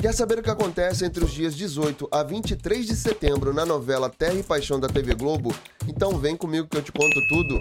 Quer saber o que acontece entre os dias 18 a 23 de setembro na novela Terra e Paixão da TV Globo? Então vem comigo que eu te conto tudo.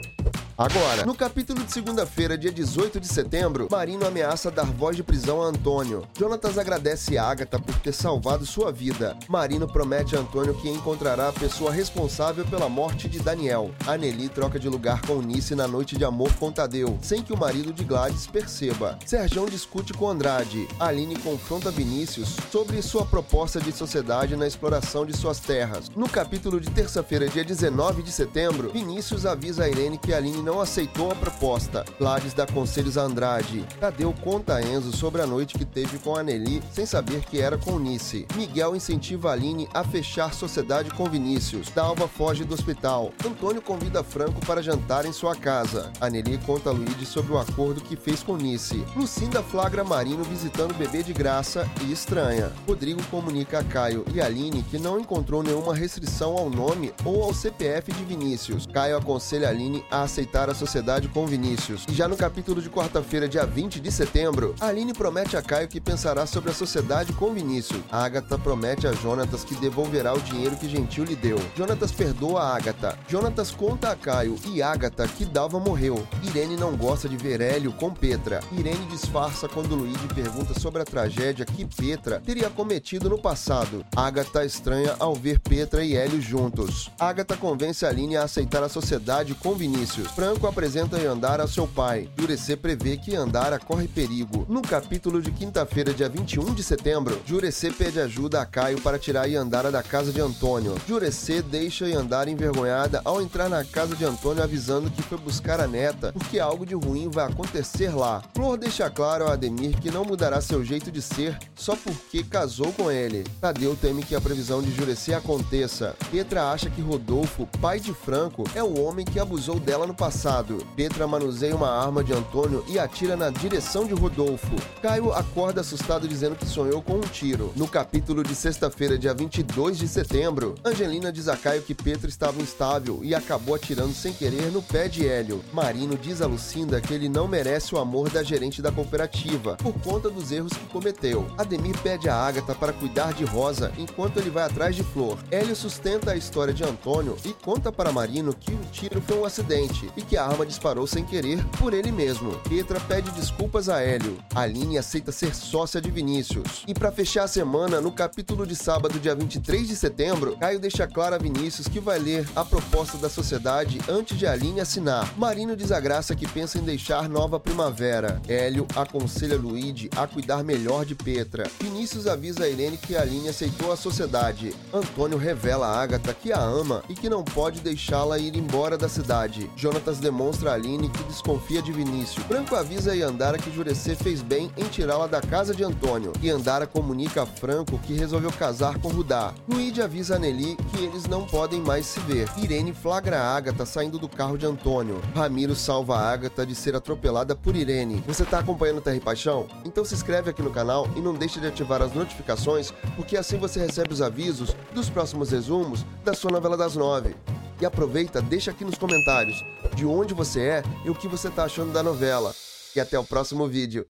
Agora, no capítulo de segunda-feira, dia 18 de setembro, Marino ameaça dar voz de prisão a Antônio. Jonatas agradece Agatha por ter salvado sua vida. Marino promete a Antônio que encontrará a pessoa responsável pela morte de Daniel. Anneli troca de lugar com Nice na noite de amor com Tadeu, sem que o marido de Gladys perceba. Serjão discute com Andrade. Aline confronta Vinícius sobre sua proposta de sociedade na exploração de suas terras. No capítulo de terça-feira, dia 19 de setembro, Vinícius avisa a Irene que Aline não aceitou a proposta. Gladys dá conselhos a Andrade. Tadeu conta a Enzo sobre a noite que teve com a Nelly, sem saber que era com Nice. Miguel incentiva a Aline a fechar sociedade com Vinícius. Dalva foge do hospital. Antônio convida Franco para jantar em sua casa. A Nelly conta a Luigi sobre o acordo que fez com Nice. Lucinda flagra Marino visitando o bebê de graça e estranha. Rodrigo comunica a Caio e Aline que não encontrou nenhuma restrição ao nome ou ao CPF de Vinícius. Caio aconselha a Aline a aceitar a sociedade com Vinícius. E já no capítulo de quarta-feira, dia 20 de setembro, Aline promete a Caio que pensará sobre a sociedade com Vinícius. A Agatha promete a Jonatas que devolverá o dinheiro que Gentil lhe deu. Jonatas perdoa a Agatha. Jonatas conta a Caio e Agatha que Dalva morreu. Irene não gosta de ver Hélio com Petra. Irene disfarça quando Luigi pergunta sobre a tragédia que Petra teria cometido no passado. Agatha estranha ao ver Petra e Hélio juntos. Agatha convence Aline a aceitar a sociedade com Vinícius. Franco apresenta Yandara a seu pai. Jurecê prevê que Yandara corre perigo. No capítulo de quinta-feira, dia 21 de setembro, Jurecê pede ajuda a Caio para tirar Yandara da casa de Antônio. Jurecê deixa Yandara envergonhada ao entrar na casa de Antônio avisando que foi buscar a neta porque algo de ruim vai acontecer lá. Flor deixa claro a Ademir que não mudará seu jeito de ser só porque casou com ele. Tadeu teme que a previsão de Jurecê aconteça. Petra acha que Rodolfo, pai de Franco, é o homem que abusou dela no passado passado. Petra manuseia uma arma de Antônio e atira na direção de Rodolfo. Caio acorda assustado dizendo que sonhou com um tiro. No capítulo de sexta-feira, dia 22 de setembro, Angelina diz a Caio que Petra estava instável e acabou atirando sem querer no pé de Hélio. Marino diz a Lucinda que ele não merece o amor da gerente da cooperativa por conta dos erros que cometeu. Ademir pede a Agatha para cuidar de Rosa enquanto ele vai atrás de Flor. Hélio sustenta a história de Antônio e conta para Marino que o tiro foi um acidente e que a arma disparou sem querer por ele mesmo. Petra pede desculpas a Hélio. Aline aceita ser sócia de Vinícius. E para fechar a semana, no capítulo de sábado, dia 23 de setembro, Caio deixa claro a Vinícius que vai ler a proposta da sociedade antes de Aline assinar. Marino desagraça que pensa em deixar nova primavera. Hélio aconselha Luigi a cuidar melhor de Petra. Vinícius avisa a Irene que Aline aceitou a sociedade. Antônio revela a Agatha que a ama e que não pode deixá-la ir embora da cidade. Jonathan demonstra a Aline que desconfia de Vinícius. Franco avisa a Yandara que Jurecê fez bem em tirá-la da casa de Antônio. Yandara comunica a Franco que resolveu casar com Rudá. Luigi avisa a Nelly que eles não podem mais se ver. Irene flagra Agatha saindo do carro de Antônio. Ramiro salva a Agatha de ser atropelada por Irene. Você está acompanhando Terra e Paixão? Então se inscreve aqui no canal e não deixe de ativar as notificações, porque assim você recebe os avisos dos próximos resumos da sua novela das nove. E aproveita, deixa aqui nos comentários de onde você é e o que você está achando da novela. E até o próximo vídeo.